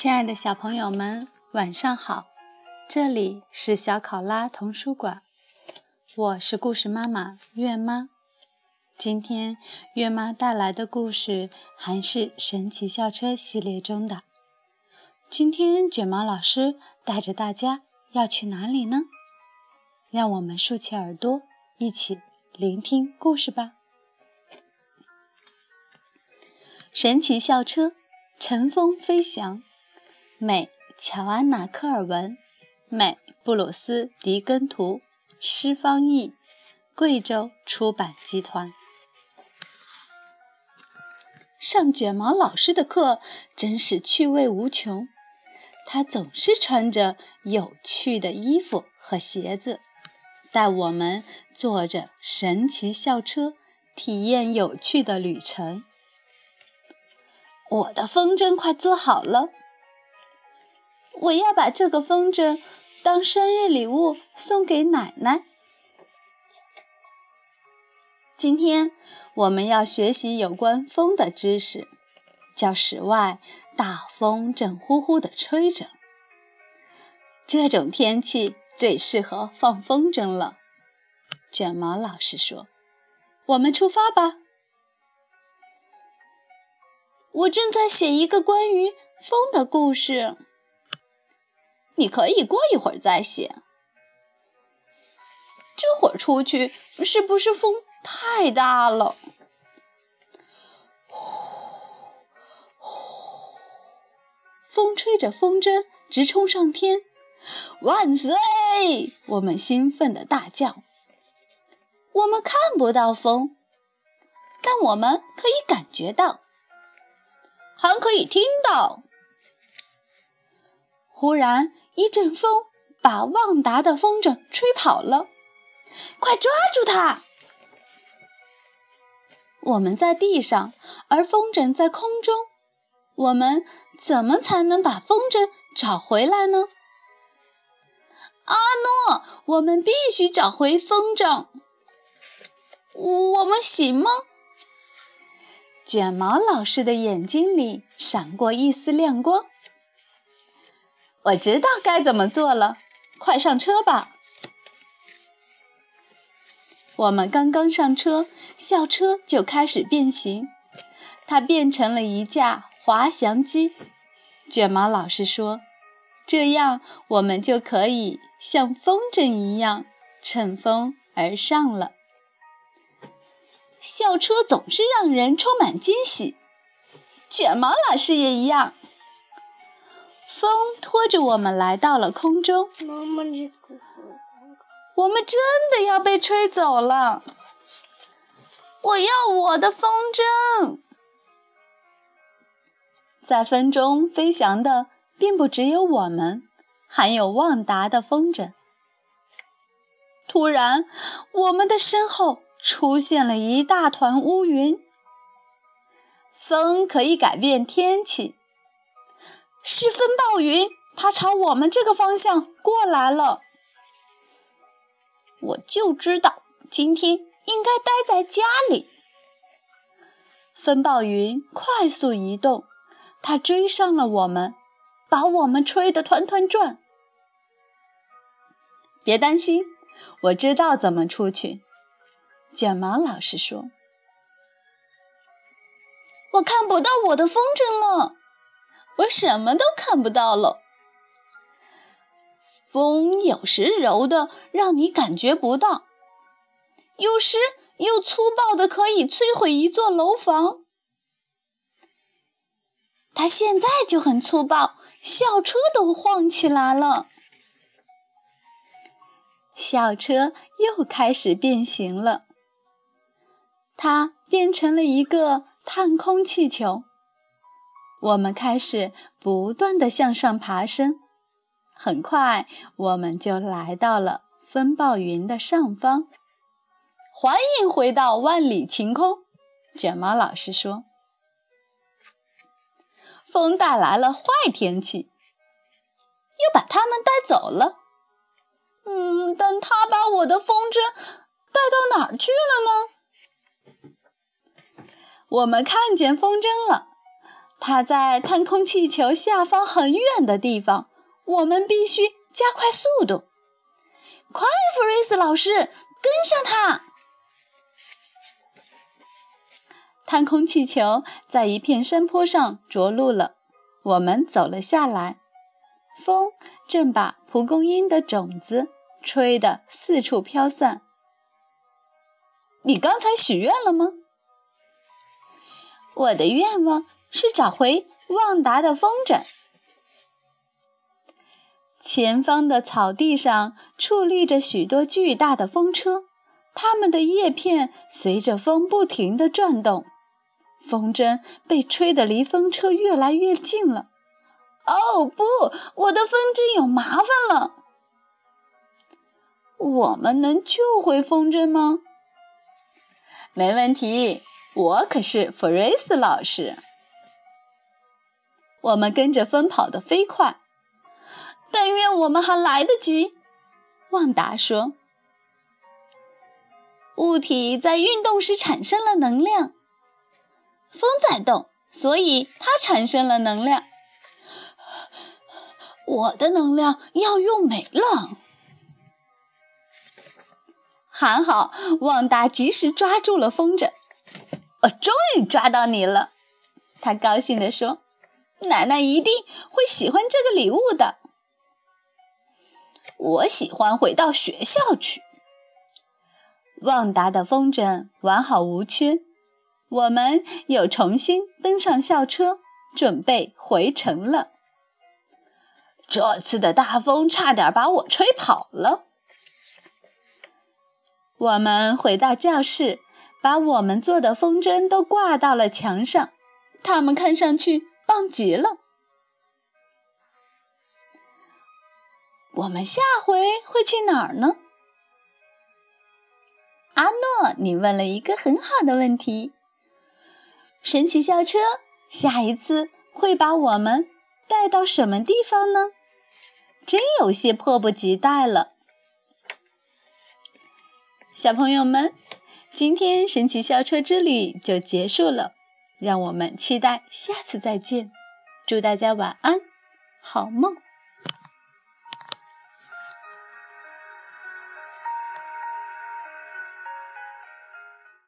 亲爱的小朋友们，晚上好！这里是小考拉童书馆，我是故事妈妈月妈。今天月妈带来的故事还是神奇校车系列中的。今天卷毛老师带着大家要去哪里呢？让我们竖起耳朵，一起聆听故事吧。神奇校车，乘风飞翔。美，乔安娜·科尔文，美，布鲁斯·狄根图，诗方译，贵州出版集团。上卷毛老师的课真是趣味无穷，他总是穿着有趣的衣服和鞋子，带我们坐着神奇校车，体验有趣的旅程。我的风筝快做好了。我要把这个风筝当生日礼物送给奶奶。今天我们要学习有关风的知识。教室外大风正呼呼地吹着，这种天气最适合放风筝了。卷毛老师说：“我们出发吧。”我正在写一个关于风的故事。你可以过一会儿再写。这会儿出去是不是风太大了？呼呼，风吹着风筝直冲上天。万岁！我们兴奋地大叫。我们看不到风，但我们可以感觉到，还可以听到。忽然，一阵风把旺达的风筝吹跑了。快抓住它！我们在地上，而风筝在空中。我们怎么才能把风筝找回来呢？阿诺，我们必须找回风筝。我们行吗？卷毛老师的眼睛里闪过一丝亮光。我知道该怎么做了，快上车吧！我们刚刚上车，校车就开始变形，它变成了一架滑翔机。卷毛老师说：“这样我们就可以像风筝一样乘风而上了。”校车总是让人充满惊喜，卷毛老师也一样。风拖着我们来到了空中。妈妈，我们真的要被吹走了。我要我的风筝。在风中飞翔的并不只有我们，还有旺达的风筝。突然，我们的身后出现了一大团乌云。风可以改变天气。是风暴云，它朝我们这个方向过来了。我就知道今天应该待在家里。风暴云快速移动，它追上了我们，把我们吹得团团转。别担心，我知道怎么出去。卷毛老师说：“我看不到我的风筝了。”我什么都看不到了。风有时柔的让你感觉不到，有时又粗暴的可以摧毁一座楼房。它现在就很粗暴，校车都晃起来了。校车又开始变形了，它变成了一个探空气球。我们开始不断地向上爬升，很快我们就来到了风暴云的上方。欢迎回到万里晴空，卷毛老师说：“风带来了坏天气，又把它们带走了。嗯，但它把我的风筝带到哪儿去了呢？”我们看见风筝了。它在探空气球下方很远的地方，我们必须加快速度。快，弗瑞斯老师，跟上它！探空气球在一片山坡上着陆了，我们走了下来。风正把蒲公英的种子吹得四处飘散。你刚才许愿了吗？我的愿望是找回旺达的风筝。前方的草地上矗立着许多巨大的风车，它们的叶片随着风不停地转动。风筝被吹得离风车越来越近了。哦不，我的风筝有麻烦了。我们能救回风筝吗？没问题，我可是弗瑞斯老师。我们跟着风跑得飞快，但愿我们还来得及。旺达说：“物体在运动时产生了能量。”风在动，所以它产生了能量。我的能量要用没了。还好，旺达及时抓住了风筝。我终于抓到你了，他高兴地说：“奶奶一定会喜欢这个礼物的。”我喜欢回到学校去。旺达的风筝完好无缺。我们又重新登上校车，准备回城了。这次的大风差点把我吹跑了。我们回到教室，把我们做的风筝都挂到了墙上，它们看上去棒极了。我们下回会去哪儿呢？阿诺，你问了一个很好的问题。神奇校车下一次会把我们带到什么地方呢？真有些迫不及待了。小朋友们，今天神奇校车之旅就结束了，让我们期待下次再见。祝大家晚安，好梦。